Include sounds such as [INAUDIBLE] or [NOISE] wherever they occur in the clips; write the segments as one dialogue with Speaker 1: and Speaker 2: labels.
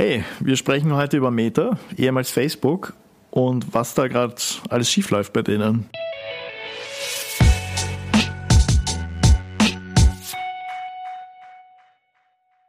Speaker 1: Hey, wir sprechen heute über Meta, ehemals Facebook, und was da gerade alles schiefläuft bei denen.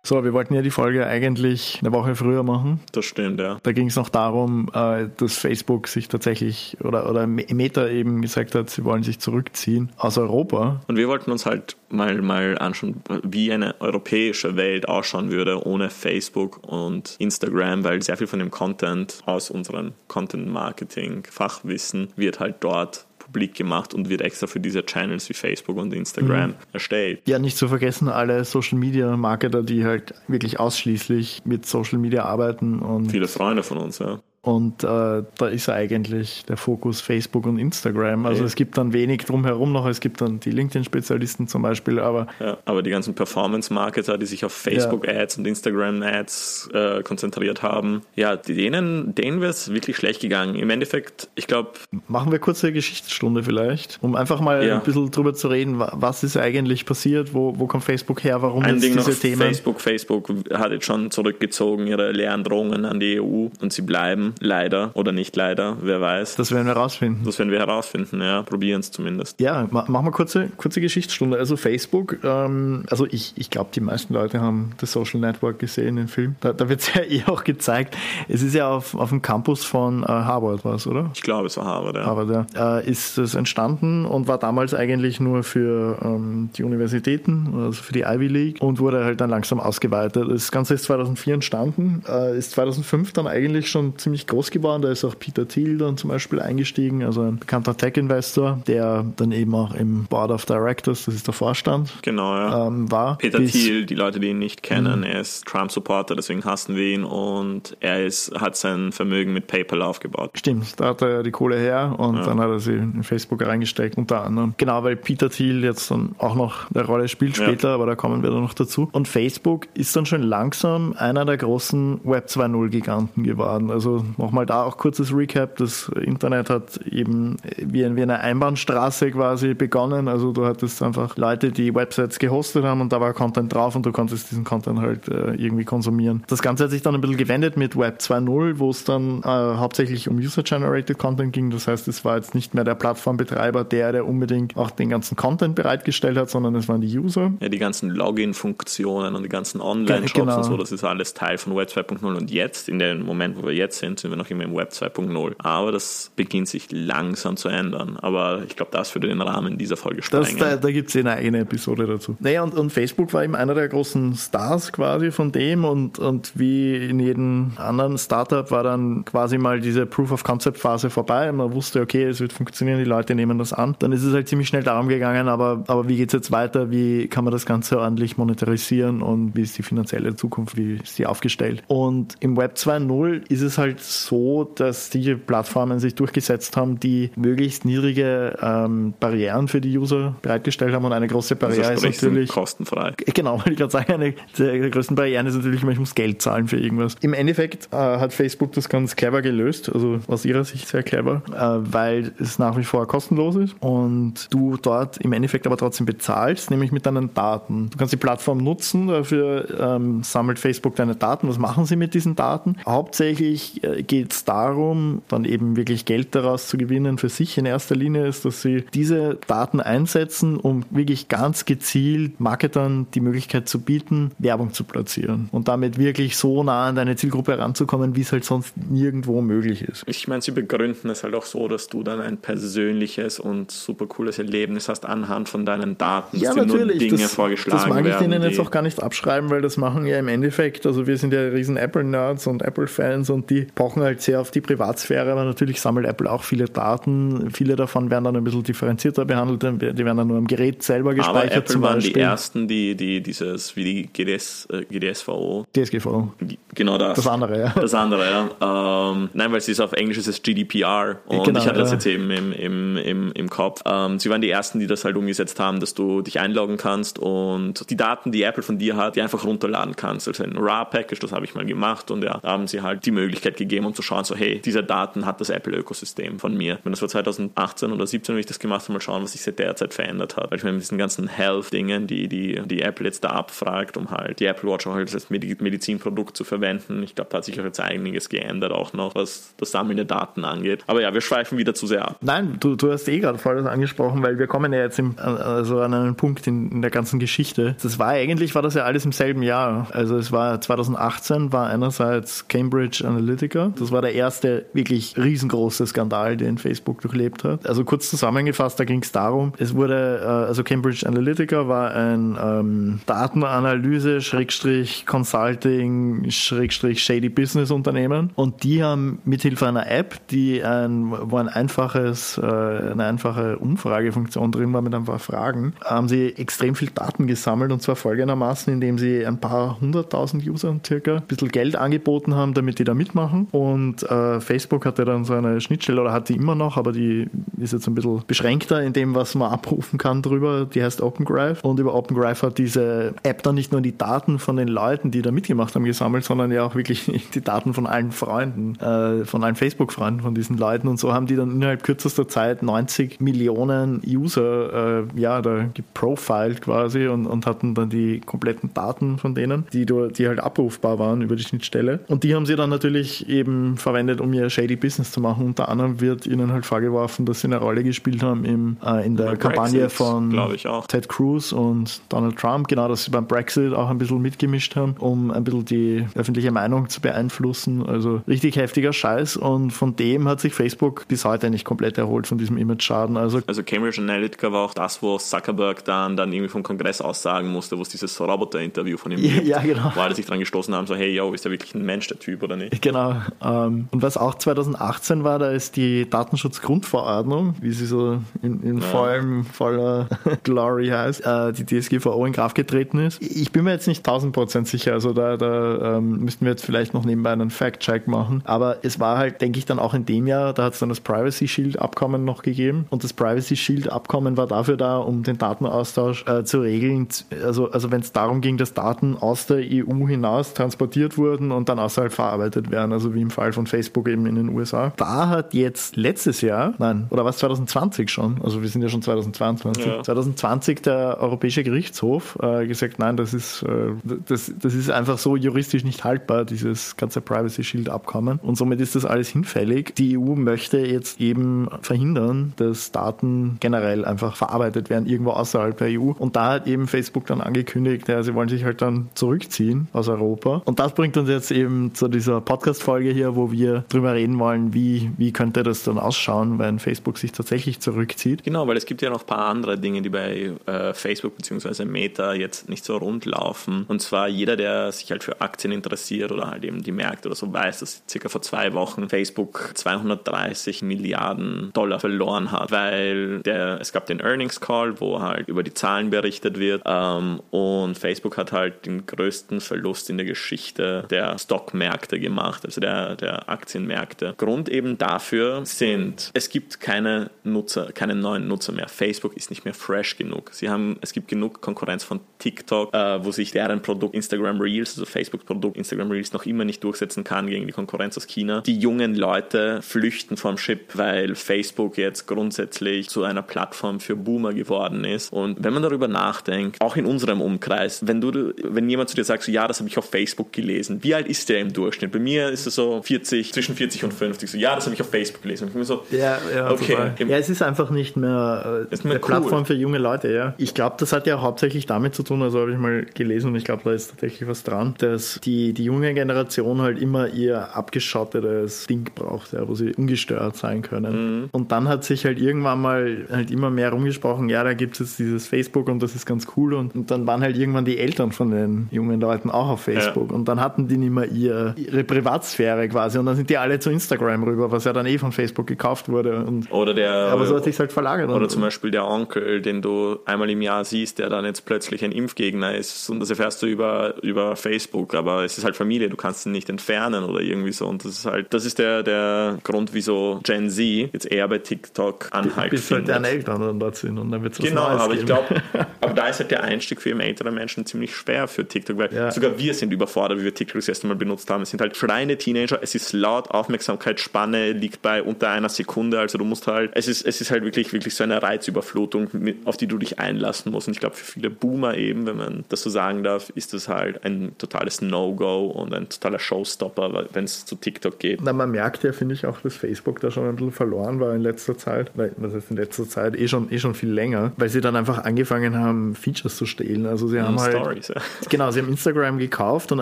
Speaker 1: So, wir wollten ja die Folge eigentlich eine Woche früher machen.
Speaker 2: Das stimmt, ja.
Speaker 1: Da ging es noch darum, äh, dass Facebook sich tatsächlich oder, oder Meta eben gesagt hat, sie wollen sich zurückziehen aus Europa.
Speaker 2: Und wir wollten uns halt mal, mal anschauen, wie eine europäische Welt ausschauen würde ohne Facebook und Instagram, weil sehr viel von dem Content aus unserem Content-Marketing-Fachwissen wird halt dort publik gemacht und wird extra für diese Channels wie Facebook und Instagram mhm. erstellt.
Speaker 1: Ja, nicht zu vergessen, alle Social Media Marketer, die halt wirklich ausschließlich mit Social Media arbeiten und.
Speaker 2: Viele Freunde von uns, ja.
Speaker 1: Und äh, da ist eigentlich der Fokus Facebook und Instagram. Also okay. es gibt dann wenig drumherum noch. Es gibt dann die LinkedIn-Spezialisten zum Beispiel, aber.
Speaker 2: Ja, aber die ganzen Performance-Marketer, die sich auf Facebook-Ads ja. und Instagram-Ads äh, konzentriert haben, ja, denen, denen wäre es wirklich schlecht gegangen. Im Endeffekt, ich glaube.
Speaker 1: Machen wir kurze Geschichtsstunde vielleicht, um einfach mal ja. ein bisschen drüber zu reden, was ist eigentlich passiert, wo, wo kommt Facebook her, warum
Speaker 2: ein Ding diese noch Themen. Facebook, Facebook hat jetzt schon zurückgezogen ihre leeren Drohungen an die EU und sie bleiben leider oder nicht leider, wer weiß.
Speaker 1: Das werden wir herausfinden.
Speaker 2: Das werden wir herausfinden, ja, probieren es zumindest.
Speaker 1: Ja, machen wir kurze, kurze Geschichtsstunde. Also Facebook, ähm, also ich, ich glaube, die meisten Leute haben das Social Network gesehen, den Film. Da, da wird es [LAUGHS] ja eh auch gezeigt. Es ist ja auf, auf dem Campus von äh, Harvard, was, oder?
Speaker 2: Ich glaube, es war Harvard, ja.
Speaker 1: Harvard, ja. Äh, ist das entstanden und war damals eigentlich nur für ähm, die Universitäten, also für die Ivy League und wurde halt dann langsam ausgeweitet. Das Ganze ist 2004 entstanden, äh, ist 2005 dann eigentlich schon ziemlich ziemlich groß geworden. Da ist auch Peter Thiel dann zum Beispiel eingestiegen, also ein bekannter Tech-Investor, der dann eben auch im Board of Directors, das ist der Vorstand,
Speaker 2: genau, ja.
Speaker 1: ähm, war.
Speaker 2: Peter Thiel, die Leute, die ihn nicht kennen, mhm. er ist Trump-Supporter, deswegen hassen wir ihn und er ist, hat sein Vermögen mit PayPal aufgebaut.
Speaker 1: Stimmt, da hat er die Kohle her und ja. dann hat er sie in Facebook reingesteckt, unter anderem. Genau, weil Peter Thiel jetzt dann auch noch eine Rolle spielt später, ja. aber da kommen wir dann noch dazu. Und Facebook ist dann schon langsam einer der großen Web 2.0-Giganten geworden. Also nochmal da auch kurzes Recap. Das Internet hat eben wie eine Einbahnstraße quasi begonnen. Also du hattest einfach Leute, die Websites gehostet haben und da war Content drauf und du konntest diesen Content halt äh, irgendwie konsumieren. Das Ganze hat sich dann ein bisschen gewendet mit Web 2.0, wo es dann äh, hauptsächlich um User-Generated Content ging. Das heißt, es war jetzt nicht mehr der Plattformbetreiber, der, der unbedingt auch den ganzen Content bereitgestellt hat, sondern es waren die User.
Speaker 2: Ja, die ganzen Login-Funktionen und die ganzen Online-Shops genau. und so, das ist alles Teil von Web 2.0 und jetzt, in dem Moment, wo wir jetzt sind, sind wir noch immer im Web 2.0. Aber das beginnt sich langsam zu ändern. Aber ich glaube, das würde den Rahmen dieser Folge sprengen.
Speaker 1: Das, da da gibt es eine eigene Episode dazu. Naja, und, und Facebook war eben einer der großen Stars quasi von dem und, und wie in jedem anderen Startup war dann quasi mal diese Proof of Concept Phase vorbei. Man wusste, okay, es wird funktionieren, die Leute nehmen das an. Dann ist es halt ziemlich schnell darum gegangen, aber, aber wie geht es jetzt weiter? Wie kann man das Ganze ordentlich monetarisieren und wie ist die finanzielle Zukunft? Wie ist die aufgestellt? Und im Web 2.0 ist es halt so, dass die Plattformen sich durchgesetzt haben, die möglichst niedrige ähm, Barrieren für die User bereitgestellt haben. Und eine große Barriere also ist natürlich
Speaker 2: kostenfrei.
Speaker 1: Genau, [LAUGHS] wollte ich gerade sagen, eine der größten Barrieren ist natürlich, ich muss Geld zahlen für irgendwas. Im Endeffekt äh, hat Facebook das ganz clever gelöst, also aus ihrer Sicht sehr clever, äh, weil es nach wie vor kostenlos ist und du dort im Endeffekt aber trotzdem bezahlst, nämlich mit deinen Daten. Du kannst die Plattform nutzen, dafür ähm, sammelt Facebook deine Daten. Was machen sie mit diesen Daten? Hauptsächlich äh, geht es darum, dann eben wirklich Geld daraus zu gewinnen für sich in erster Linie, ist, dass sie diese Daten einsetzen, um wirklich ganz gezielt Marketern die Möglichkeit zu bieten, Werbung zu platzieren und damit wirklich so nah an deine Zielgruppe heranzukommen, wie es halt sonst nirgendwo möglich ist.
Speaker 2: Ich meine, sie begründen es halt auch so, dass du dann ein persönliches und super cooles Erlebnis hast anhand von deinen Daten,
Speaker 1: ja, natürlich.
Speaker 2: Dinge
Speaker 1: das,
Speaker 2: vorgeschlagen
Speaker 1: Das mag ich
Speaker 2: werden,
Speaker 1: denen jetzt auch gar nicht abschreiben, weil das machen ja im Endeffekt, also wir sind ja riesen Apple-Nerds und Apple-Fans und die pochen halt sehr auf die Privatsphäre, aber natürlich sammelt Apple auch viele Daten. Viele davon werden dann ein bisschen differenzierter behandelt, die werden dann nur am Gerät selber gespeichert. Aber
Speaker 2: Apple waren die ersten, die, die dieses, wie die GDS, äh, GDSVO.
Speaker 1: DSGVO.
Speaker 2: Genau das.
Speaker 1: Das andere, ja.
Speaker 2: Das andere, ja. Ähm, nein, weil es ist auf Englisch ist es GDPR und genau, ich hatte ja. das jetzt eben im, im, im, im Kopf. Ähm, sie waren die ersten, die das halt umgesetzt haben, dass du dich einloggen kannst und die Daten, die Apple von dir hat, die einfach runterladen kannst. Also ein RAW-Package, das habe ich mal gemacht und ja, da haben sie halt die Möglichkeit gegeben, geben, um zu schauen, so hey, diese Daten hat das Apple-Ökosystem von mir. Wenn das war 2018 oder 17, wenn ich das gemacht habe, mal schauen, was sich seit der Zeit verändert hat. Weil ich meine, mit diesen ganzen Health-Dingen, die, die, die Apple jetzt da abfragt, um halt die Apple Watch auch als Medizinprodukt zu verwenden. Ich glaube, da hat sich auch jetzt einiges geändert, auch noch, was das Sammeln der Daten angeht. Aber ja, wir schweifen wieder zu sehr ab.
Speaker 1: Nein, du, du hast eh gerade voll angesprochen, weil wir kommen ja jetzt im, also an einen Punkt in, in der ganzen Geschichte. Das war eigentlich, war das ja alles im selben Jahr. Also es war 2018 war einerseits Cambridge Analytica. Das war der erste wirklich riesengroße Skandal, den Facebook durchlebt hat. Also kurz zusammengefasst, da ging es darum, es wurde, äh, also Cambridge Analytica war ein ähm, Datenanalyse, Schrägstrich Consulting, Schrägstrich Shady Business Unternehmen. Und die haben mithilfe einer App, die ein, wo ein einfaches, äh, eine einfache Umfragefunktion drin war mit ein paar Fragen, haben sie extrem viel Daten gesammelt und zwar folgendermaßen, indem sie ein paar hunderttausend Usern circa ein bisschen Geld angeboten haben, damit die da mitmachen und äh, Facebook hatte dann so eine Schnittstelle oder hat die immer noch, aber die ist jetzt ein bisschen beschränkter in dem, was man abrufen kann drüber, die heißt OpenGrive und über OpenGrive hat diese App dann nicht nur die Daten von den Leuten, die da mitgemacht haben, gesammelt, sondern ja auch wirklich [LAUGHS] die Daten von allen Freunden, äh, von allen Facebook-Freunden von diesen Leuten. Und so haben die dann innerhalb kürzester Zeit 90 Millionen User äh, ja, da geprofiled quasi und, und hatten dann die kompletten Daten von denen, die, die halt abrufbar waren über die Schnittstelle. Und die haben sie dann natürlich eben verwendet, um ihr shady Business zu machen. Unter anderem wird ihnen halt vorgeworfen, dass sie eine Rolle gespielt haben im, äh, in der Kampagne Brexit, von Ted Cruz und Donald Trump. Genau, dass sie beim Brexit auch ein bisschen mitgemischt haben, um ein bisschen die öffentliche Meinung zu beeinflussen. Also richtig heftiger Scheiß. Und von dem hat sich Facebook bis heute nicht komplett erholt von diesem Image-Schaden. Also,
Speaker 2: also Cambridge Analytica war auch das, wo Zuckerberg dann, dann irgendwie vom Kongress aussagen musste, wo es dieses Roboter-Interview von ihm [LAUGHS]
Speaker 1: gibt, ja, genau.
Speaker 2: wo alle sich dran gestoßen haben, so hey, yo, ist der wirklich ein Mensch, der Typ oder nicht?
Speaker 1: Genau. Ähm, und was auch 2018 war, da ist die Datenschutzgrundverordnung, wie sie so in, in ja. vollem, voller [LAUGHS] Glory heißt, äh, die DSGVO in Kraft getreten ist. Ich bin mir jetzt nicht 1000% sicher, also da, da ähm, müssten wir jetzt vielleicht noch nebenbei einen Fact-Check machen, aber es war halt, denke ich, dann auch in dem Jahr, da hat es dann das Privacy Shield Abkommen noch gegeben und das Privacy Shield Abkommen war dafür da, um den Datenaustausch äh, zu regeln. Also, also wenn es darum ging, dass Daten aus der EU hinaus transportiert wurden und dann außerhalb verarbeitet werden, also wie im Fall von Facebook eben in den USA. Da hat jetzt letztes Jahr, nein, oder was 2020 schon, also wir sind ja schon 2022, ja. 2020 der Europäische Gerichtshof äh, gesagt, nein, das ist, äh, das, das ist einfach so juristisch nicht haltbar, dieses ganze Privacy Shield Abkommen und somit ist das alles hinfällig. Die EU möchte jetzt eben verhindern, dass Daten generell einfach verarbeitet werden, irgendwo außerhalb der EU. Und da hat eben Facebook dann angekündigt, ja, sie wollen sich halt dann zurückziehen aus Europa. Und das bringt uns jetzt eben zu dieser Podcast-Folge hier, wo wir drüber reden wollen, wie, wie könnte das dann ausschauen, wenn Facebook sich tatsächlich zurückzieht.
Speaker 2: Genau, weil es gibt ja noch ein paar andere Dinge, die bei äh, Facebook bzw. Meta jetzt nicht so rund laufen. Und zwar jeder, der sich halt für Aktien interessiert oder halt eben die Märkte oder so weiß, dass circa vor zwei Wochen Facebook 230 Milliarden Dollar verloren hat, weil der, es gab den Earnings Call, wo halt über die Zahlen berichtet wird ähm, und Facebook hat halt den größten Verlust in der Geschichte der Stockmärkte gemacht, also der, der Aktienmärkte. Grund eben dafür sind, es gibt keine Nutzer, keine neuen Nutzer mehr. Facebook ist nicht mehr fresh genug. Sie haben, es gibt genug Konkurrenz von TikTok, äh, wo sich deren Produkt Instagram Reels, also Facebook Produkt Instagram Reels noch immer nicht durchsetzen kann gegen die Konkurrenz aus China. Die jungen Leute flüchten vom Chip, weil Facebook jetzt grundsätzlich zu einer Plattform für Boomer geworden ist. Und wenn man darüber nachdenkt, auch in unserem Umkreis, wenn du, wenn jemand zu dir sagt, so, ja, das habe ich auf Facebook gelesen, wie alt ist der im Durchschnitt? Bei mir ist es so 40, zwischen 40 und 50. So, ja, das habe ich auf Facebook gelesen. Und ich bin so,
Speaker 1: ja, ja, okay. Ja, es ist einfach nicht mehr, äh, eine cool. Plattform für junge Leute, ja. Ich glaube, das hat ja hauptsächlich damit zu tun, also habe ich mal gelesen und ich glaube, da ist tatsächlich was dran, dass die, die junge Generation halt immer ihr abgeschottetes Ding braucht, ja, wo sie ungestört sein können. Mhm. Und dann hat sich halt irgendwann mal halt immer mehr rumgesprochen, ja, da gibt es jetzt dieses Facebook und das ist ganz cool und, und dann waren halt irgendwann die Eltern von den jungen Leuten auch auf Facebook ja. und dann hatten die nicht mehr ihr, ihre Privatsphäre quasi und dann sind die alle zu Instagram rüber, was ja dann eh von Facebook gekauft wurde. Und,
Speaker 2: oder der,
Speaker 1: aber so hat sich halt verlagert.
Speaker 2: Oder zum Beispiel der Onkel, den du einmal im Jahr siehst, der dann jetzt plötzlich ein Impfgegner ist und das erfährst du über, über Facebook, aber es ist halt Familie, du kannst ihn nicht entfernen oder irgendwie so und das ist halt, das ist der, der Grund, wieso Gen Z jetzt eher bei TikTok Anhalt
Speaker 1: Bis halt deren Eltern dann dort sind und dann wird es
Speaker 2: Genau, aber geben. ich glaube, [LAUGHS] aber da ist halt der Einstieg für ältere Menschen ziemlich schwer für TikTok, weil ja. sogar wir sind überfordert, wie wir TikTok das erste Mal benutzt haben. Es sind halt schreiende Teenager Teenager. Es ist laut, Aufmerksamkeitsspanne liegt bei unter einer Sekunde. Also du musst halt, es ist, es ist halt wirklich, wirklich so eine Reizüberflutung, auf die du dich einlassen musst. Und ich glaube, für viele Boomer eben, wenn man das so sagen darf, ist das halt ein totales No-Go und ein totaler Showstopper, wenn es zu TikTok geht.
Speaker 1: Na, man merkt ja, finde ich, auch, dass Facebook da schon ein bisschen verloren war in letzter Zeit. Was heißt in letzter Zeit? Eh schon, eh schon viel länger, weil sie dann einfach angefangen haben, Features zu stehlen. Also sie haben halt, Stories, ja. Genau, sie haben Instagram gekauft und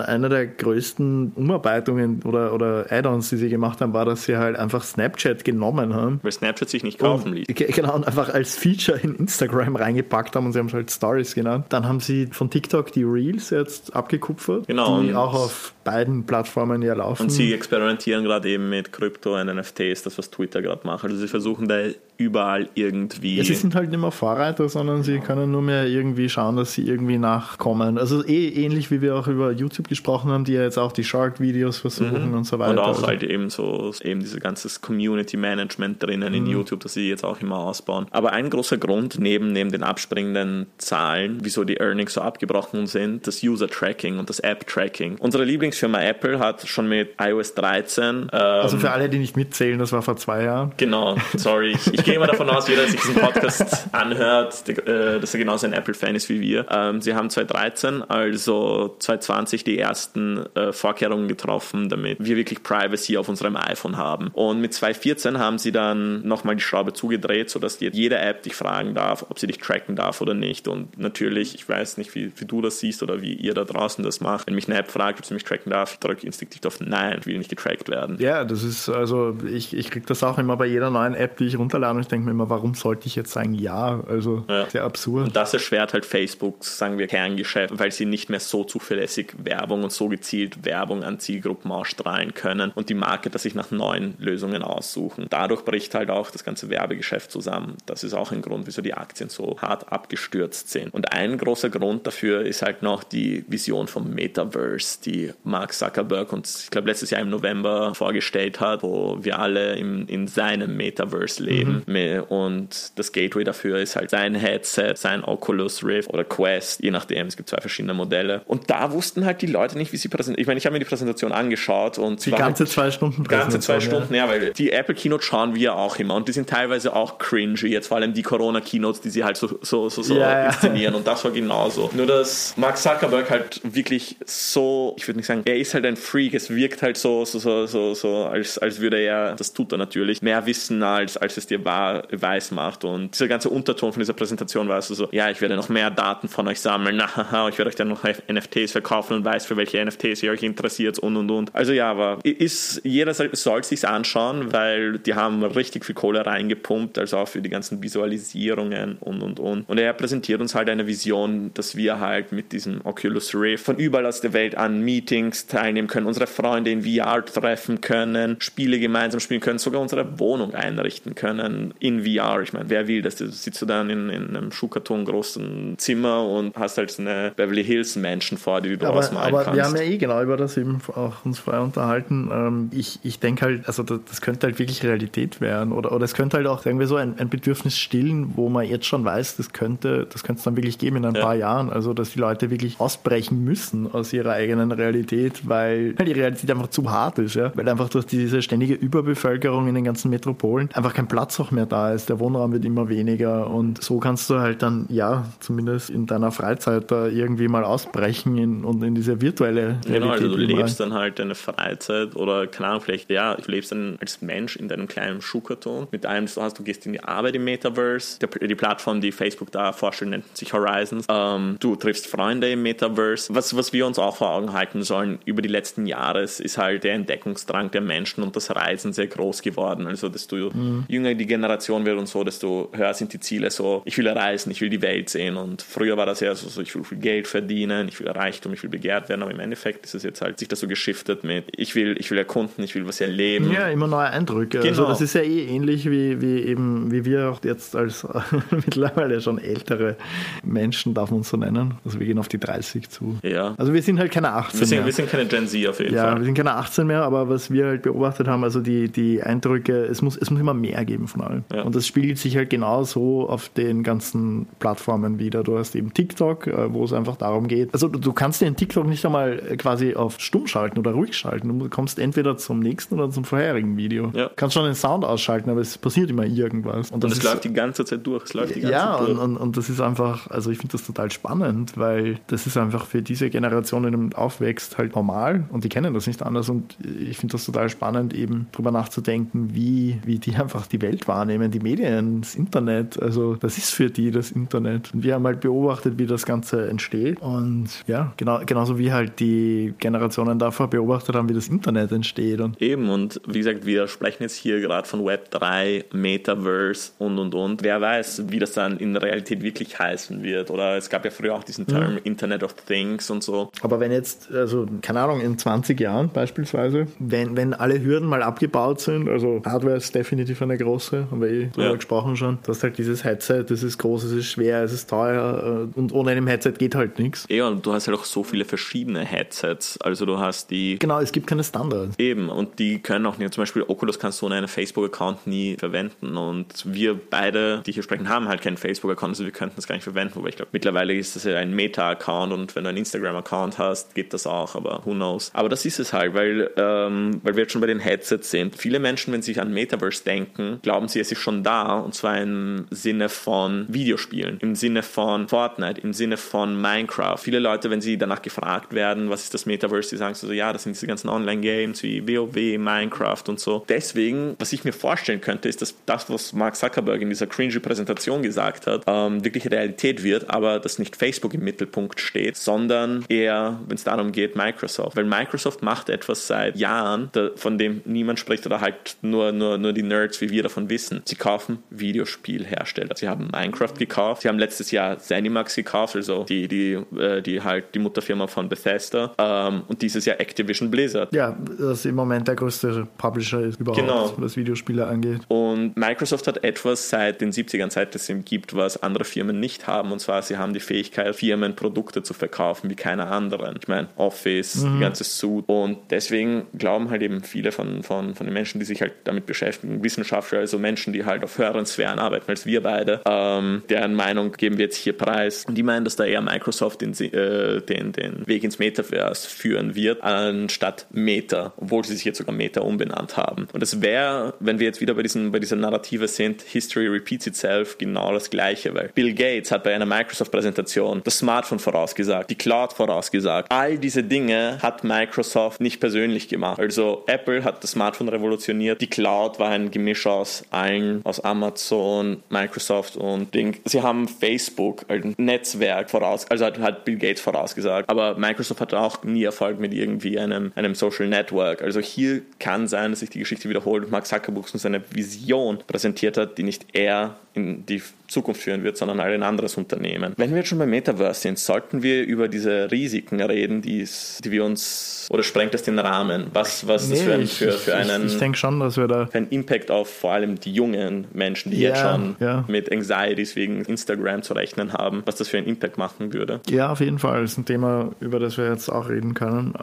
Speaker 1: eine der größten Umarbeitungen oder, oder Add-ons, die sie gemacht haben, war, dass sie halt einfach Snapchat genommen haben.
Speaker 2: Weil Snapchat sich nicht kaufen ließ.
Speaker 1: Genau, und einfach als Feature in Instagram reingepackt haben und sie haben es halt Stories genannt. Dann haben sie von TikTok die Reels jetzt abgekupfert,
Speaker 2: genau,
Speaker 1: die auch auf beiden Plattformen ja laufen.
Speaker 2: Und sie experimentieren gerade eben mit Krypto und NFTs, das was Twitter gerade macht. Also sie versuchen da überall irgendwie.
Speaker 1: Ja, sie sind halt nicht mehr Vorreiter, sondern sie können nur mehr irgendwie schauen, dass sie irgendwie nachkommen. Also eh ähnlich wie wir auch über YouTube gesprochen haben, die ja jetzt auch die Shark-Videos versuchen mhm. und so weiter.
Speaker 2: Und auch
Speaker 1: also.
Speaker 2: halt eben so eben dieses ganze Community-Management drinnen mhm. in YouTube, das sie jetzt auch immer ausbauen. Aber ein großer Grund neben, neben den abspringenden Zahlen, wieso die Earnings so abgebrochen sind, das User-Tracking und das App-Tracking. Unsere Lieblingsfirma Apple hat schon mit iOS 13 ähm,
Speaker 1: Also für alle, die nicht mitzählen, das war vor zwei Jahren.
Speaker 2: Genau, sorry. Ich, ich [LAUGHS] gehe immer davon aus, jeder, der sich diesen Podcast anhört, äh, dass er genauso ein Apple-Fan ist wie wir. Ähm, sie haben 2013, also 2020, die ersten äh, Vorkehrungen getroffen, damit wir wirklich Privacy auf unserem iPhone haben. Und mit 2014 haben sie dann nochmal die Schraube zugedreht, sodass jede App dich fragen darf, ob sie dich tracken darf oder nicht. Und natürlich, ich weiß nicht, wie, wie du das siehst oder wie ihr da draußen das macht. Wenn mich eine App fragt, ob sie mich tracken darf, ich drücke instinktiv auf Nein, ich will nicht getrackt werden.
Speaker 1: Ja, das ist also, ich, ich kriege das auch immer bei jeder neuen App, die ich runterlade und ich denke mir immer, warum sollte ich jetzt sagen ja? Also ja. sehr absurd.
Speaker 2: Und das erschwert halt Facebooks, sagen wir, Kerngeschäft, weil sie nicht mehr so zuverlässig Werbung und so gezielt Werbung an Zielgruppen ausstrahlen können und die Marketer sich nach neuen Lösungen aussuchen. Dadurch bricht halt auch das ganze Werbegeschäft zusammen. Das ist auch ein Grund, wieso die Aktien so hart abgestürzt sind. Und ein großer Grund dafür ist halt noch die Vision vom Metaverse, die Mark Zuckerberg uns, ich glaube, letztes Jahr im November vorgestellt hat, wo wir alle im, in seinem Metaverse leben. Mhm. Und das Gateway dafür ist halt sein Headset, sein Oculus Rift oder Quest, je nachdem. Es gibt zwei verschiedene Modelle. Und da wussten halt die Leute nicht, wie sie präsentieren. Ich meine, ich habe mir die Präsentation angeschaut und
Speaker 1: die ganze halt zwei Stunden
Speaker 2: ganze zwei Stunden, ja. ja, weil die Apple Keynote schauen wir auch immer und die sind teilweise auch cringy. Jetzt vor allem die Corona Keynotes, die sie halt so so so, so ja, inszenieren und das war genauso. Nur dass Mark Zuckerberg halt wirklich so, ich würde nicht sagen, er ist halt ein Freak. Es wirkt halt so so so so, so als als würde er, das tut er natürlich, mehr wissen als als es dir wahr, weiß macht und dieser ganze Unterton von dieser Präsentation war also so, ja, ich werde noch mehr Daten von euch sammeln, ich werde euch dann noch NFTs verkaufen und weiß, für welche NFTs ihr euch interessiert und und und. Also ja, aber ist, jeder soll, soll sich anschauen, weil die haben richtig viel Kohle reingepumpt, also auch für die ganzen Visualisierungen und und und. Und er präsentiert uns halt eine Vision, dass wir halt mit diesem Oculus Rift von überall aus der Welt an Meetings teilnehmen können, unsere Freunde in VR treffen können, Spiele gemeinsam spielen können, sogar unsere Wohnung einrichten können in VR. Ich meine, wer will das? Du sitzt du dann in, in einem Schuhkarton großen Zimmer und hast halt eine Beverly Hills Menschen vor, die du aber, ausmalen aber kannst.
Speaker 1: Wir haben ja eh genau über das eben auch uns vorher unterhalten. Ähm, ich, ich denke halt, also das könnte halt wirklich Realität werden oder, oder es könnte halt auch, sagen wir so, ein, ein Bedürfnis stillen, wo man jetzt schon weiß, das könnte, das könnte es dann wirklich geben in ein ja. paar Jahren. Also, dass die Leute wirklich ausbrechen müssen aus ihrer eigenen Realität, weil die Realität einfach zu hart ist, ja. Weil einfach durch diese ständige Überbevölkerung in den ganzen Metropolen einfach kein Platz auch mehr da ist. Der Wohnraum wird immer weniger und so kannst du halt dann, ja, zumindest in deiner Freizeit da irgendwie mal ausbrechen in, und in diese virtuelle
Speaker 2: Realität. Genau, also du lebst dann halt deine Freizeit oder, keine Ahnung, vielleicht, ja, du lebst dann als Mensch in deinem kleinen Schuhkarton mit allem, was du hast. Du gehst in die Arbeit im Metaverse. Die, Plattform, die Facebook da vorstellt, nennt sich Horizons. Ähm, du triffst Freunde im Metaverse. Was, was wir uns auch vor Augen halten sollen über die letzten Jahre ist halt der Entdeckungsdrang der Menschen und das Reisen sehr groß geworden. Also, desto mhm. jünger die Generation wird und so, desto höher sind die Ziele so, ich will reisen, ich will die Welt sehen und früher war das ja so, so ich will viel Geld verdienen, ich will Reichtum, ich will begehrt werden, aber im Endeffekt ist es jetzt halt sich das so geschiftet mit, ich will, ich will erkunden, ich will was erleben.
Speaker 1: Ja, immer neue Eindrücke. Also genau. Also das ist ja eh ähnlich wie, wie eben, wie wir auch jetzt als [LAUGHS] mittlerweile schon ältere Menschen, darf man so nennen. Also wir gehen auf die 30 zu.
Speaker 2: Ja.
Speaker 1: Also wir sind halt keine 18
Speaker 2: wir sind,
Speaker 1: mehr.
Speaker 2: Wir sind keine Gen Z auf jeden
Speaker 1: ja,
Speaker 2: Fall.
Speaker 1: Ja, wir sind keine 18 mehr, aber was wir halt beobachtet haben, also die, die Eindrücke, es muss, es muss immer mehr geben von Fall. Ja. Und das spiegelt sich halt genauso auf den ganzen Plattformen wieder. Du hast eben TikTok, äh, wo es einfach darum geht. Also du kannst den TikTok nicht einmal quasi auf stumm schalten oder ruhig schalten. Du kommst entweder zum nächsten oder zum vorherigen Video. Ja. Kannst schon den Sound ausschalten, aber es passiert immer irgendwas.
Speaker 2: Und, es läuft die ganze Zeit durch. Es läuft die ganze
Speaker 1: ja, Zeit durch. Und, und, und das ist einfach, also ich finde das total spannend, weil das ist einfach für diese Generation, die damit aufwächst, halt normal und die kennen das nicht anders. Und ich finde das total spannend, eben drüber nachzudenken, wie, wie die [LAUGHS] einfach die Welt wahrnehmen, die Medien, das Internet. Also das ist für die das Internet. Und wir haben halt beobachtet, wie das Ganze entsteht. Und ja, genau, genauso wie halt die Generationen davor beobachtet haben, wie das Internet entsteht. Und
Speaker 2: Eben, und wie gesagt, wir sprechen jetzt hier gerade von Web 3, Metaverse und und und. Wer weiß, wie das dann in Realität wirklich heißen wird. Oder es gab ja früher auch diesen Term mhm. Internet of Things und so.
Speaker 1: Aber wenn jetzt, also keine Ahnung, in 20 Jahren beispielsweise, wenn, wenn alle Hürden mal abgebaut sind, also Hardware ist definitiv eine große, haben wir eh drüber ja. gesprochen schon, du hast halt dieses Headset, das ist groß, es ist schwer, es ist teuer äh, und ohne einem Headset geht halt nichts.
Speaker 2: Ja, und du hast halt auch so viele verschiedene Headsets. Also du hast die.
Speaker 1: Genau, es gibt keine Standards.
Speaker 2: Eben, und die können auch nicht, zum Beispiel Oculus kannst du ohne einen Facebook-Account nie verwenden. Und wir beide, die hier sprechen, haben halt keinen Facebook-Account, also wir könnten es gar nicht verwenden. Wobei ich glaube, mittlerweile ist das ja ein Meta-Account und wenn du einen Instagram-Account hast, geht das auch, aber who knows. Aber das ist es halt, weil, ähm, weil wir jetzt schon bei den Headsets sind. Viele Menschen, wenn sie sich an Metaverse denken, glauben sie, es ist schon da und zwar im Sinne von Videospielen, im Sinne von Fortnite, im Sinne von Minecraft. Viele Leute, wenn sie danach gefragt werden, was ist das Metaverse, die sagen so, ja, das sind diese ganzen Online-Games wie WoW, Minecraft und so. Deswegen, was ich mir vorstellen könnte, ist, dass das, was Mark Zuckerberg in dieser cringy Präsentation gesagt hat, ähm, wirklich Realität wird, aber dass nicht Facebook im Mittelpunkt steht, sondern eher, wenn es darum geht, Microsoft. Weil Microsoft macht etwas seit Jahren, von dem niemand spricht oder halt nur, nur, nur die Nerds wie wir davon wissen. Sie kaufen Videospielhersteller. Sie haben Minecraft gekauft, sie haben letztes Jahr Zenimax gekauft, also die, die, äh, die halt die Mutterfirma von Bethesda ähm, und dieses Jahr Activision Blizzard.
Speaker 1: Ja, das im Moment der größte Publisher ist überhaupt, genau. was Videospiele angeht.
Speaker 2: Und Microsoft hat etwas seit den 70ern, seit es ihm gibt, was andere Firmen nicht haben. Und zwar, sie haben die Fähigkeit, Firmen Produkte zu verkaufen wie keine anderen. Ich meine, Office, mhm. die ganze Suit. Und deswegen glauben halt eben viele von, von, von den Menschen, die sich halt damit beschäftigen, Wissenschaftler, also Menschen, die halt auf höheren Sphären arbeiten als wir beide, ähm, deren Meinung geben wir jetzt hier preis. Und die meinen, dass da eher Microsoft den, äh, den, den Weg ins Metaverse führen wird, anstatt Meta, obwohl sie sich jetzt sogar Meta umbenannt haben. Und es wäre, wenn wir jetzt wieder bei, diesen, bei dieser Narrative sind, History repeats itself, genau das Gleiche, weil Bill Gates hat bei einer Microsoft-Präsentation das Smartphone vorausgesagt, die Cloud vorausgesagt. All diese Dinge hat Microsoft nicht persönlich gemacht. Also Apple hat das Smartphone revolutioniert, die Cloud war ein Gemisch aus allen, aus Amazon, Microsoft und Ding. Sie haben Facebook, ein Netzwerk voraus, also hat, Bill Gates vorausgesagt. Aber Microsoft hat auch nie Erfolg mit irgendwie einem, einem Social Network. Also hier kann sein, dass sich die Geschichte wiederholt und Mark Zuckerberg uns eine Vision präsentiert hat, die nicht er in die Zukunft führen wird, sondern ein anderes Unternehmen. Wenn wir jetzt schon beim Metaverse sind, sollten wir über diese Risiken reden, die, die wir uns, oder sprengt das den Rahmen? Was, was nee, ist das für, ein, für, für einen,
Speaker 1: ich, ich denke schon, dass wir da
Speaker 2: für einen Impact auf vor allem die jungen Menschen, die ja, jetzt schon ja. mit Anxieties wegen Instagram zu rechnen haben, was das für einen Impact machen würde?
Speaker 1: Ja, auf jeden Fall. Das ist ein Thema, über das wir jetzt auch reden können.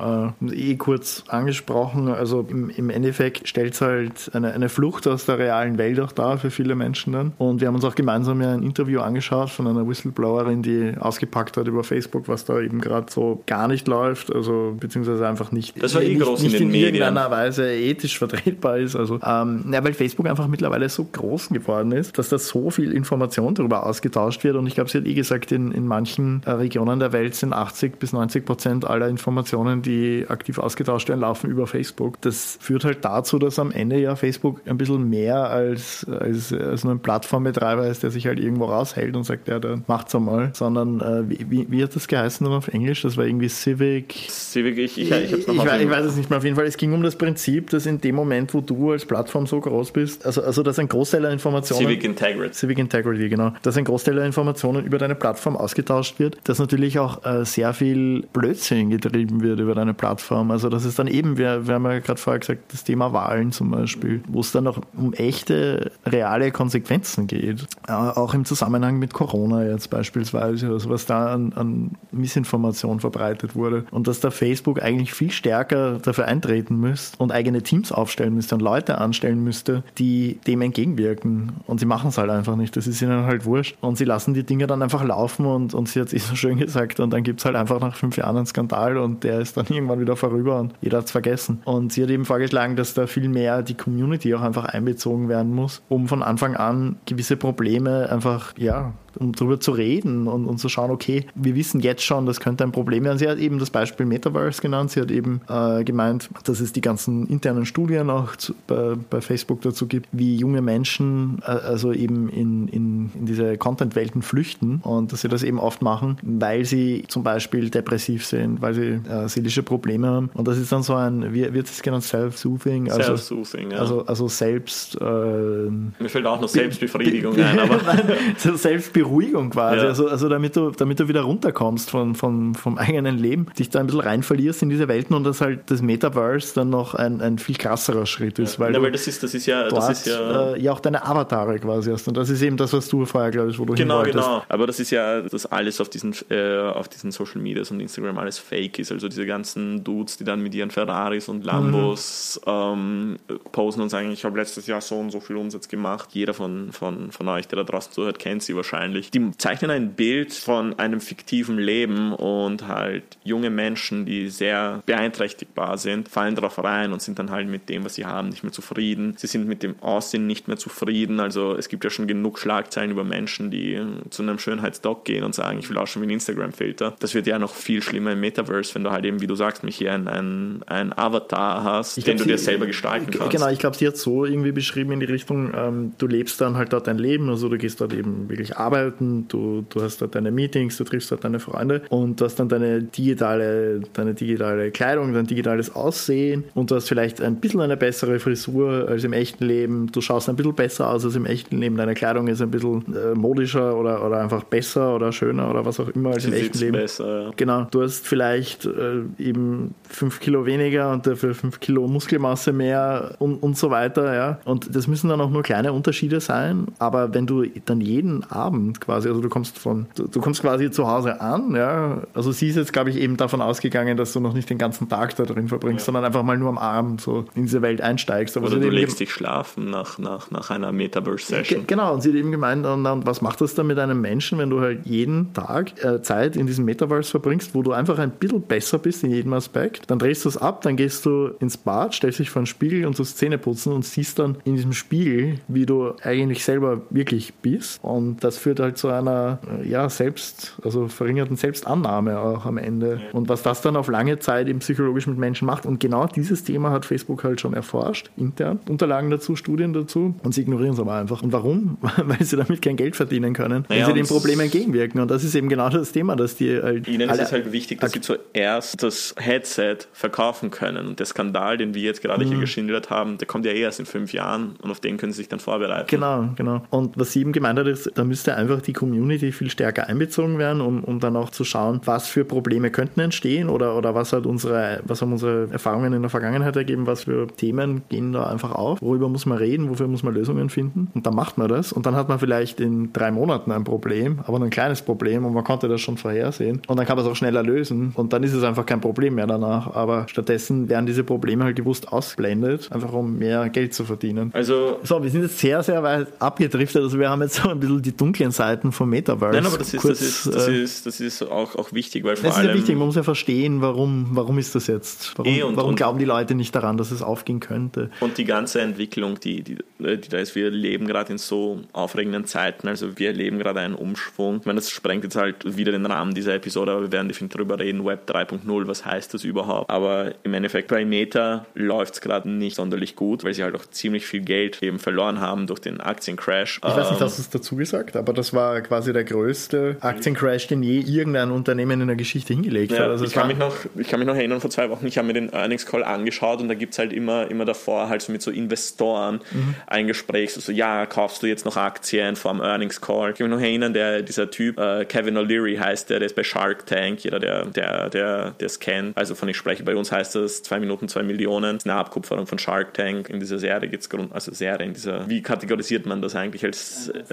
Speaker 1: Äh, eh kurz angesprochen, also im, im Endeffekt stellt es halt eine, eine Flucht aus der realen Welt auch dar für viele Menschen dann. Und wir haben uns auch gemeinsam ja ein Interview angeschaut von einer Whistleblowerin, die ausgepackt hat über Facebook, was da eben gerade so gar nicht läuft, also beziehungsweise einfach nicht,
Speaker 2: das war eh nicht, groß nicht in, in
Speaker 1: irgendeiner Weise ethisch vertretbar ist. Also, ähm, ja, weil Facebook einfach mittlerweile so groß geworden ist, dass da so viel Information darüber ausgetauscht wird. Und ich glaube, sie hat eh gesagt, in, in manchen äh, Regionen der Welt sind 80 bis 90 Prozent aller Informationen, die aktiv ausgetauscht werden, laufen über Facebook. Das führt halt dazu, dass am Ende ja Facebook ein bisschen mehr als, als, als nur ein Plattformbetreiber ist, der sich halt irgendwo raushält und sagt, ja, dann macht's einmal. Sondern äh, wie, wie hat das geheißen auf Englisch? Das war irgendwie Civic.
Speaker 2: Civic, ich, ich, ich,
Speaker 1: ich, weiß, ich weiß es nicht mehr. Auf jeden Fall, es ging um das Prinzip, dass in dem Moment, wo du als Plattform so groß bist, also, also dass ein Großteil der Informationen.
Speaker 2: Civic Integrity.
Speaker 1: Civic Integrity, genau. Dass ein Großteil der Informationen über deine Plattform ausgetauscht wird, dass natürlich auch äh, sehr viel Blödsinn getrieben wird über deine Plattform. Also das ist dann eben, wir, wir haben ja gerade vorher gesagt, das Thema Wahlen zum Beispiel, wo es dann auch um echte, reale Konsequenzen geht. Äh, auch im Zusammenhang mit Corona jetzt beispielsweise, also was da an, an Missinformation verbreitet wurde. Und dass da Facebook eigentlich viel stärker dafür eintreten müsste und eigene Teams aufstellen müsste und Leute anstellen müsste, die Problem entgegenwirken. Und sie machen es halt einfach nicht. Das ist ihnen halt wurscht. Und sie lassen die Dinge dann einfach laufen und, und sie hat es eh so schön gesagt. Und dann gibt es halt einfach nach fünf Jahren einen Skandal und der ist dann [LAUGHS] irgendwann wieder vorüber und jeder hat es vergessen. Und sie hat eben vorgeschlagen, dass da viel mehr die Community auch einfach einbezogen werden muss, um von Anfang an gewisse Probleme einfach, ja, um darüber zu reden und, und zu schauen, okay, wir wissen jetzt schon, das könnte ein Problem werden. Sie hat eben das Beispiel Metaverse genannt. Sie hat eben äh, gemeint, dass es die ganzen internen Studien auch zu, bei, bei, Facebook dazu gibt, wie junge Menschen äh, also eben in, in, in diese Content-Welten flüchten und dass sie das eben oft machen, weil sie zum Beispiel depressiv sind, weil sie äh, seelische Probleme haben. Und das ist dann so ein, wie wird es genannt, Self-Soothing? Also,
Speaker 2: Self-Soothing, ja.
Speaker 1: Also, also selbst. Äh,
Speaker 2: Mir fällt auch noch Selbstbefriedigung ein, aber. [LAUGHS] [LAUGHS]
Speaker 1: Selbstbefriedigung Beruhigung quasi. Ja. Also, also damit, du, damit du wieder runterkommst von, von, vom [LAUGHS] eigenen Leben, dich da ein bisschen rein verlierst in diese Welten und dass halt das Metaverse dann noch ein, ein viel krasserer Schritt ist.
Speaker 2: Weil, ja, weil das ist, das ist ja,
Speaker 1: dort,
Speaker 2: das ist ja,
Speaker 1: äh, ja auch deine Avatare quasi hast. Und das ist eben das, was du vorher, glaube ich, wo du
Speaker 2: Genau, genau. Aber das ist ja, dass alles auf diesen, äh, auf diesen Social Medias und Instagram alles fake ist. Also diese ganzen Dudes, die dann mit ihren Ferraris und Lambos mhm. ähm, posen und sagen, ich habe letztes Jahr so und so viel Umsatz gemacht. Jeder von, von, von euch, der da draußen zuhört, kennt sie wahrscheinlich wahrscheinlich. Die zeichnen ein Bild von einem fiktiven Leben und halt junge Menschen, die sehr beeinträchtigbar sind, fallen darauf rein und sind dann halt mit dem, was sie haben, nicht mehr zufrieden. Sie sind mit dem Aussehen nicht mehr zufrieden. Also es gibt ja schon genug Schlagzeilen über Menschen, die zu einem Schönheitsdoc gehen und sagen, ich will auch schon wie ein Instagram-Filter. Das wird ja noch viel schlimmer im Metaverse, wenn du halt eben, wie du sagst, mich hier ein, ein, Avatar hast, ich den du dir selber gestalten kannst.
Speaker 1: Genau, ich glaube, sie hat so irgendwie beschrieben in die Richtung, ähm, du lebst dann halt dort dein Leben, also du gehst dort eben wirklich arbeiten arbeiten, du, du hast dort deine Meetings, du triffst dort deine Freunde und du hast dann deine digitale, deine digitale Kleidung, dein digitales Aussehen und du hast vielleicht ein bisschen eine bessere Frisur als im echten Leben. Du schaust ein bisschen besser aus als im echten Leben. Deine Kleidung ist ein bisschen äh, modischer oder, oder einfach besser oder schöner oder was auch immer als Sie im echten Leben.
Speaker 2: Besser, ja.
Speaker 1: Genau. Du hast vielleicht äh, eben fünf Kilo weniger und dafür fünf Kilo Muskelmasse mehr und, und so weiter. Ja. Und das müssen dann auch nur kleine Unterschiede sein. Aber wenn du dann jeden Abend Abend quasi. Also du kommst von, du, du, kommst quasi zu Hause an, ja. Also sie ist jetzt, glaube ich, eben davon ausgegangen, dass du noch nicht den ganzen Tag da drin verbringst, ja. sondern einfach mal nur am Abend so in diese Welt einsteigst.
Speaker 2: Aber Oder du legst dich schlafen nach, nach, nach einer Metaverse-Session.
Speaker 1: Genau, und sie hat eben gemeint, und, und, was macht das dann mit einem Menschen, wenn du halt jeden Tag äh, Zeit in diesem Metaverse verbringst, wo du einfach ein bisschen besser bist in jedem Aspekt, dann drehst du es ab, dann gehst du ins Bad, stellst dich vor den Spiegel und tust Zähne putzen und siehst dann in diesem Spiegel, wie du eigentlich selber wirklich bist. Und das führt halt zu einer ja, selbst, also verringerten Selbstannahme auch am Ende. Und was das dann auf lange Zeit eben psychologisch mit Menschen macht. Und genau dieses Thema hat Facebook halt schon erforscht, intern. Unterlagen dazu, Studien dazu. Und sie ignorieren es aber einfach. Und warum? [LAUGHS] Weil sie damit kein Geld verdienen können, naja, wenn sie dem Problem entgegenwirken. Und das ist eben genau das Thema, dass die halt.
Speaker 2: Ihnen ist es halt wichtig, dass sie zuerst das Headset verkaufen können. Und der Skandal, den wir jetzt gerade mhm. hier geschildert haben, der kommt ja eh erst in fünf Jahren und auf den können sie sich dann vorbereiten.
Speaker 1: Genau, genau. Und was sie eben gemeint hat, ist, da müsste einfach die Community viel stärker einbezogen werden, um, um dann auch zu schauen, was für Probleme könnten entstehen oder, oder was hat unsere, was haben unsere Erfahrungen in der Vergangenheit ergeben, was für Themen gehen da einfach auf, worüber muss man reden, wofür muss man Lösungen finden. Und dann macht man das und dann hat man vielleicht in drei Monaten ein Problem, aber ein kleines Problem und man konnte das schon vorhersehen und dann kann man es auch schneller lösen und dann ist es einfach kein Problem mehr danach. Aber stattdessen werden diese Probleme halt gewusst ausblendet, einfach um mehr Geld zu verdienen.
Speaker 2: Also
Speaker 1: so, wir sind jetzt sehr, sehr weit abgedriftet. Also wir haben jetzt so ein bisschen die dunklen Seiten vom Metaverse.
Speaker 2: Nein, aber das ist, kurz, das ist, das äh, ist, das ist auch, auch wichtig, weil vor
Speaker 1: das allem... Das ist ja wichtig, man muss ja verstehen, warum, warum ist das jetzt? Warum, eh und, warum und, glauben die Leute nicht daran, dass es aufgehen könnte?
Speaker 2: Und die ganze Entwicklung, die, die, die da ist, wir leben gerade in so aufregenden Zeiten, also wir erleben gerade einen Umschwung. Ich meine, das sprengt jetzt halt wieder den Rahmen dieser Episode, aber wir werden definitiv darüber reden, Web 3.0, was heißt das überhaupt? Aber im Endeffekt bei Meta läuft es gerade nicht sonderlich gut, weil sie halt auch ziemlich viel Geld eben verloren haben durch den Aktiencrash.
Speaker 1: Ich weiß nicht, hast du es dazu gesagt, aber das war quasi der größte Aktiencrash, den je irgendein Unternehmen in der Geschichte hingelegt ja, hat.
Speaker 2: Also ich, kann mich noch, ich kann mich noch erinnern, vor zwei Wochen, ich habe mir den Earnings Call angeschaut und da gibt es halt immer, immer davor halt so mit so Investoren mhm. ein Gespräch, so, so, ja, kaufst du jetzt noch Aktien vor dem Earnings Call? Ich kann mich noch erinnern, der, dieser Typ, äh, Kevin O'Leary heißt der, der ist bei Shark Tank, jeder, der, der, der, der es kennt, also von ich spreche, bei uns heißt das zwei Minuten, zwei Millionen, das ist eine Abkupferung von Shark Tank. In dieser Serie geht es also Serie, in dieser, wie kategorisiert man das eigentlich als äh,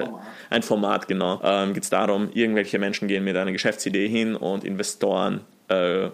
Speaker 2: ein Format genau. Ähm, geht es darum, irgendwelche Menschen gehen mit einer Geschäftsidee hin und Investoren äh,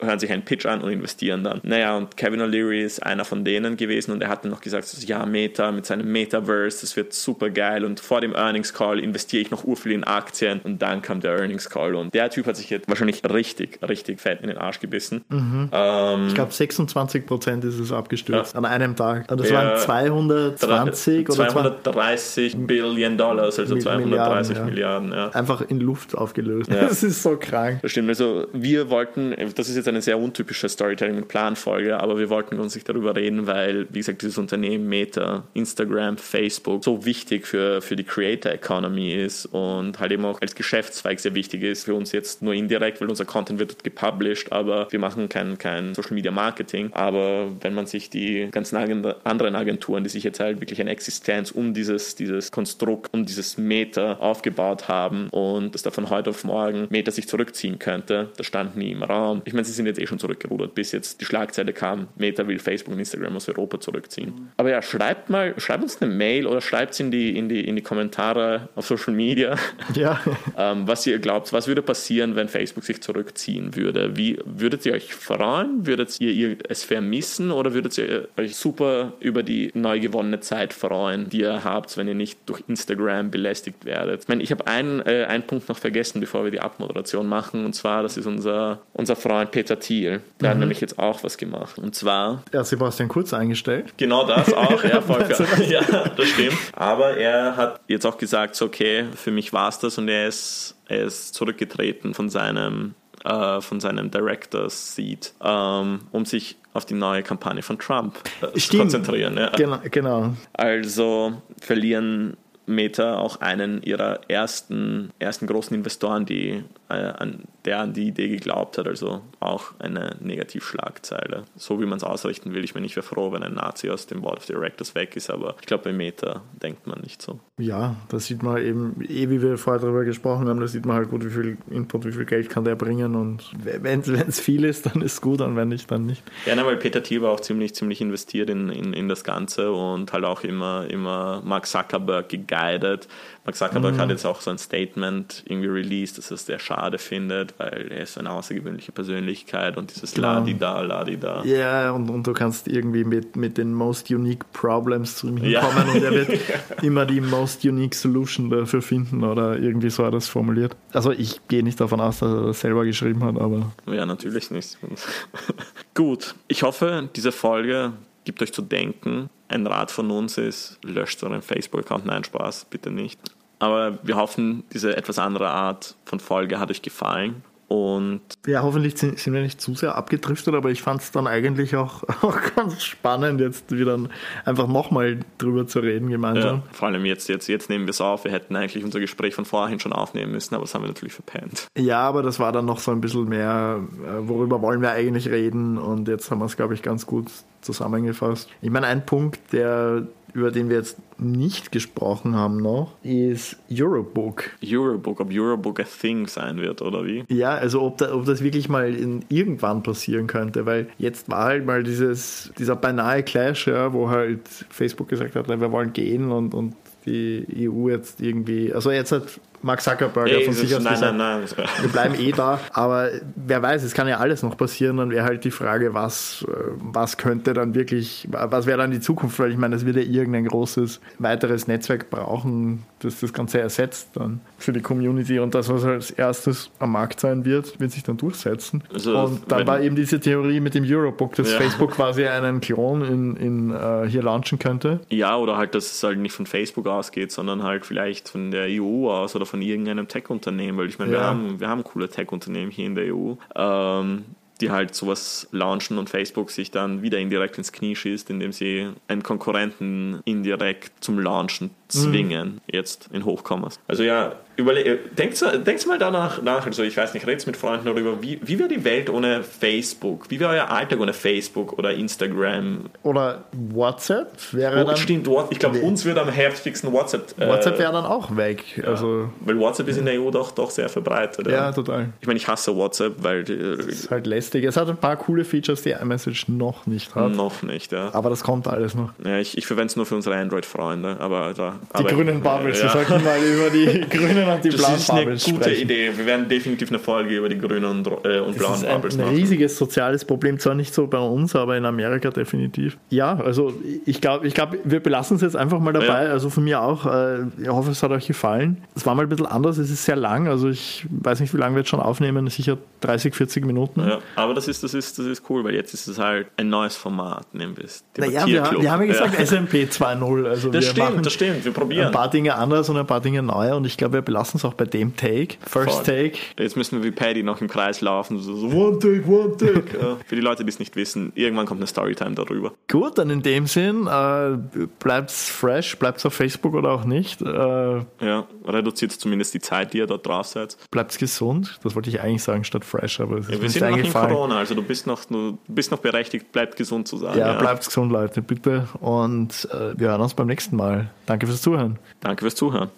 Speaker 2: hören sich einen Pitch an und investieren dann. Naja, und Kevin O'Leary ist einer von denen gewesen und er hat dann noch gesagt, ja, Meta mit seinem Metaverse, das wird super geil und vor dem Earnings Call investiere ich noch urviel in Aktien und dann kam der Earnings Call und der Typ hat sich jetzt wahrscheinlich richtig, richtig fett in den Arsch gebissen.
Speaker 1: Mhm. Ähm, ich glaube 26 Prozent ist es abgestürzt ja. an einem Tag. Das ja, waren 220
Speaker 2: oder 230 Billionen Dollars, also 230 Milliarden, Milliarden
Speaker 1: ja. Einfach in Luft aufgelöst. [LAUGHS] Das ist so krank.
Speaker 2: Das stimmt. Also wir wollten, das ist jetzt eine sehr untypische Storytelling- und Planfolge, aber wir wollten uns nicht darüber reden, weil, wie gesagt, dieses Unternehmen Meta, Instagram, Facebook so wichtig für, für die Creator Economy ist und halt eben auch als Geschäftszweig sehr wichtig ist. Für uns jetzt nur indirekt, weil unser Content wird dort gepublished, aber wir machen kein, kein Social Media Marketing. Aber wenn man sich die ganzen anderen Agenturen, die sich jetzt halt wirklich eine Existenz um dieses, dieses Konstrukt, um dieses Meta aufgebaut haben und dass da von heute auf morgen Meta sich zurückziehen könnte, das stand nie im Raum. Ich meine, sind jetzt eh schon zurückgerudert, bis jetzt die Schlagzeile kam, Meta will Facebook und Instagram aus Europa zurückziehen. Mhm. Aber ja, schreibt mal, schreibt uns eine Mail oder schreibt es in die, in, die, in die Kommentare auf Social Media, [LAUGHS]
Speaker 1: ja. [LAUGHS]
Speaker 2: ähm, was ihr glaubt, was würde passieren, wenn Facebook sich zurückziehen würde. Wie würdet ihr euch freuen? Würdet ihr, ihr es vermissen oder würdet ihr euch super über die neu gewonnene Zeit freuen, die ihr habt, wenn ihr nicht durch Instagram belästigt werdet? Ich meine, ich habe einen, äh, einen Punkt noch vergessen, bevor wir die Abmoderation machen, und zwar, das ist unser, unser Freund Peter Thiel. Der mhm. hat nämlich jetzt auch was gemacht. Und zwar.
Speaker 1: Er hat Sebastian Kurz eingestellt.
Speaker 2: Genau das [LAUGHS] auch, ja, voll [LAUGHS] [LAUGHS] ja, das stimmt. Aber er hat jetzt auch gesagt, so, okay, für mich war es das und er ist, er ist zurückgetreten von seinem äh, von seinem Director's Seat, ähm, um sich auf die neue Kampagne von Trump äh, zu konzentrieren. Ja.
Speaker 1: Genau, genau.
Speaker 2: Also verlieren Meta auch einen ihrer ersten, ersten großen Investoren, die, an, der an die Idee geglaubt hat. Also auch eine Negativschlagzeile. So wie man es ausrichten will. Ich meine, ich wäre froh, wenn ein Nazi aus dem Board of Directors weg ist, aber ich glaube, bei Meta denkt man nicht so.
Speaker 1: Ja, da sieht man eben, eh wie wir vorher darüber gesprochen haben, da sieht man halt gut, wie viel Input, wie viel Geld kann der bringen und wenn es viel ist, dann ist es gut und wenn nicht, dann nicht.
Speaker 2: Ja, nein, weil Peter Thiel war auch ziemlich, ziemlich investiert in, in, in das Ganze und halt auch immer, immer Mark Zuckerberg geguidet. Mark Zuckerberg mhm. hat jetzt auch so ein Statement irgendwie released, dass er es sehr schade findet, weil er ist eine außergewöhnliche Persönlichkeit und dieses genau. Ladi-da, Ladi-da.
Speaker 1: Ja, und, und du kannst irgendwie mit, mit den most unique problems zu ihm ja. und er wird [LAUGHS] immer die most unique solution dafür finden oder irgendwie so hat er es formuliert. Also ich gehe nicht davon aus, dass er das selber geschrieben hat, aber...
Speaker 2: Ja, natürlich nicht. [LAUGHS] Gut, ich hoffe, diese Folge gibt euch zu denken. Ein Rat von uns ist, löscht euren Facebook-Account. Nein, Spaß, bitte nicht. Aber wir hoffen, diese etwas andere Art von Folge hat euch gefallen. Und
Speaker 1: ja, hoffentlich sind, sind wir nicht zu sehr abgedriftet, aber ich fand es dann eigentlich auch, [LAUGHS] auch ganz spannend, jetzt wieder einfach nochmal drüber zu reden gemeinsam. Ja,
Speaker 2: vor allem jetzt, jetzt, jetzt nehmen wir es auf. Wir hätten eigentlich unser Gespräch von vorhin schon aufnehmen müssen, aber das haben wir natürlich verpennt.
Speaker 1: Ja, aber das war dann noch so ein bisschen mehr, äh, worüber wollen wir eigentlich reden und jetzt haben wir es, glaube ich, ganz gut zusammengefasst. Ich meine, ein Punkt, der über den wir jetzt nicht gesprochen haben noch, ist Eurobook.
Speaker 2: Eurobook, ob Eurobook a thing sein wird oder wie?
Speaker 1: Ja, also ob, da, ob das wirklich mal in, irgendwann passieren könnte, weil jetzt war halt mal dieses, dieser beinahe Clash, ja, wo halt Facebook gesagt hat, wir wollen gehen und, und die EU jetzt irgendwie, also jetzt hat Mark Zuckerberg
Speaker 2: hey, von sich aus nein, gesagt, nein, nein.
Speaker 1: wir bleiben eh da, aber wer weiß, es kann ja alles noch passieren, dann wäre halt die Frage, was, äh, was könnte dann wirklich, was wäre dann die Zukunft, weil ich meine, es wird ja irgendein großes weiteres Netzwerk brauchen, das das Ganze ersetzt dann für die Community und das, was als erstes am Markt sein wird, wird sich dann durchsetzen. Also, und dann war eben diese Theorie mit dem Eurobook, dass ja. Facebook quasi einen Klon in, in uh, hier launchen könnte.
Speaker 2: Ja, oder halt, dass es halt nicht von Facebook ausgeht, sondern halt vielleicht von der EU aus oder von irgendeinem Tech-Unternehmen, weil ich meine, ja. wir, haben, wir haben coole Tech-Unternehmen hier in der EU. Ähm, die halt sowas launchen und Facebook sich dann wieder indirekt ins Knie schießt, indem sie einen Konkurrenten indirekt zum Launchen zwingen, mhm. jetzt in Hochkommas. Also ja, denkt, denkt mal danach nach, also ich weiß nicht, redet mit Freunden darüber, wie, wie wäre die Welt ohne Facebook? Wie wäre euer Alltag ohne Facebook oder Instagram?
Speaker 1: Oder WhatsApp wäre oh, dann...
Speaker 2: Stimmt, ich glaube, uns würde am heftigsten WhatsApp...
Speaker 1: Äh, WhatsApp wäre dann auch weg. Ja, also,
Speaker 2: weil WhatsApp ist in der EU doch, doch sehr verbreitet.
Speaker 1: Ja, ja total.
Speaker 2: Ich meine, ich hasse WhatsApp, weil...
Speaker 1: Es ist halt lästig. Es hat ein paar coole Features, die iMessage noch nicht hat.
Speaker 2: Noch nicht, ja.
Speaker 1: Aber das kommt alles noch.
Speaker 2: Ja, ich, ich verwende es nur für unsere Android-Freunde, aber da
Speaker 1: die grünen Bubbles, ja. wir sollten mal über die [LAUGHS] grünen und die
Speaker 2: das
Speaker 1: blauen
Speaker 2: ist eine
Speaker 1: Bubbles
Speaker 2: gute
Speaker 1: sprechen.
Speaker 2: Idee. Wir werden definitiv eine Folge über die grünen und, äh, und
Speaker 1: Das
Speaker 2: blauen
Speaker 1: ist ein, ein
Speaker 2: machen.
Speaker 1: riesiges soziales Problem, zwar nicht so bei uns, aber in Amerika definitiv. Ja, also ich glaube, ich glaub, wir belassen es jetzt einfach mal dabei.
Speaker 2: Ja.
Speaker 1: Also von mir auch. Äh, ich hoffe, es hat euch gefallen. Es war mal ein bisschen anders, es ist sehr lang. Also ich weiß nicht, wie lange wir jetzt schon aufnehmen. Sicher 30, 40 Minuten.
Speaker 2: Ja, aber das ist, das, ist, das ist cool, weil jetzt ist es halt ein neues Format, nehmen wir es.
Speaker 1: Naja, wir,
Speaker 2: Debattierclub.
Speaker 1: wir haben ja gesagt
Speaker 2: Ja.
Speaker 1: SMP 2.0. Also
Speaker 2: Das
Speaker 1: wir
Speaker 2: stimmt,
Speaker 1: machen
Speaker 2: das stimmt. Wir probieren.
Speaker 1: ein paar Dinge anders und ein paar Dinge neu. Und ich glaube, wir belassen es auch bei dem Take. First
Speaker 2: Voll.
Speaker 1: Take.
Speaker 2: Jetzt müssen wir wie Paddy noch im Kreis laufen. So, so one take, one take. [LAUGHS] ja. Für die Leute, die es nicht wissen, irgendwann kommt eine Storytime darüber.
Speaker 1: Gut, dann in dem Sinn, äh, bleibt's fresh, bleibt's auf Facebook oder auch nicht. Äh,
Speaker 2: Ja, reduziert zumindest die Zeit, die ihr dort drauf seid.
Speaker 1: bleibt's gesund. Das wollte ich eigentlich sagen statt fresh, aber es ist
Speaker 2: Ja,
Speaker 1: mir
Speaker 2: wir sind noch in. Corona, also du bist noch, du bist noch berechtigt, bleibt gesund zu sein.
Speaker 1: Ja, bleibt's gesund, Leute, bitte. Und äh, wir hören uns beim nächsten Mal. Danke fürs Zuhören.
Speaker 2: Danke fürs Zuhören.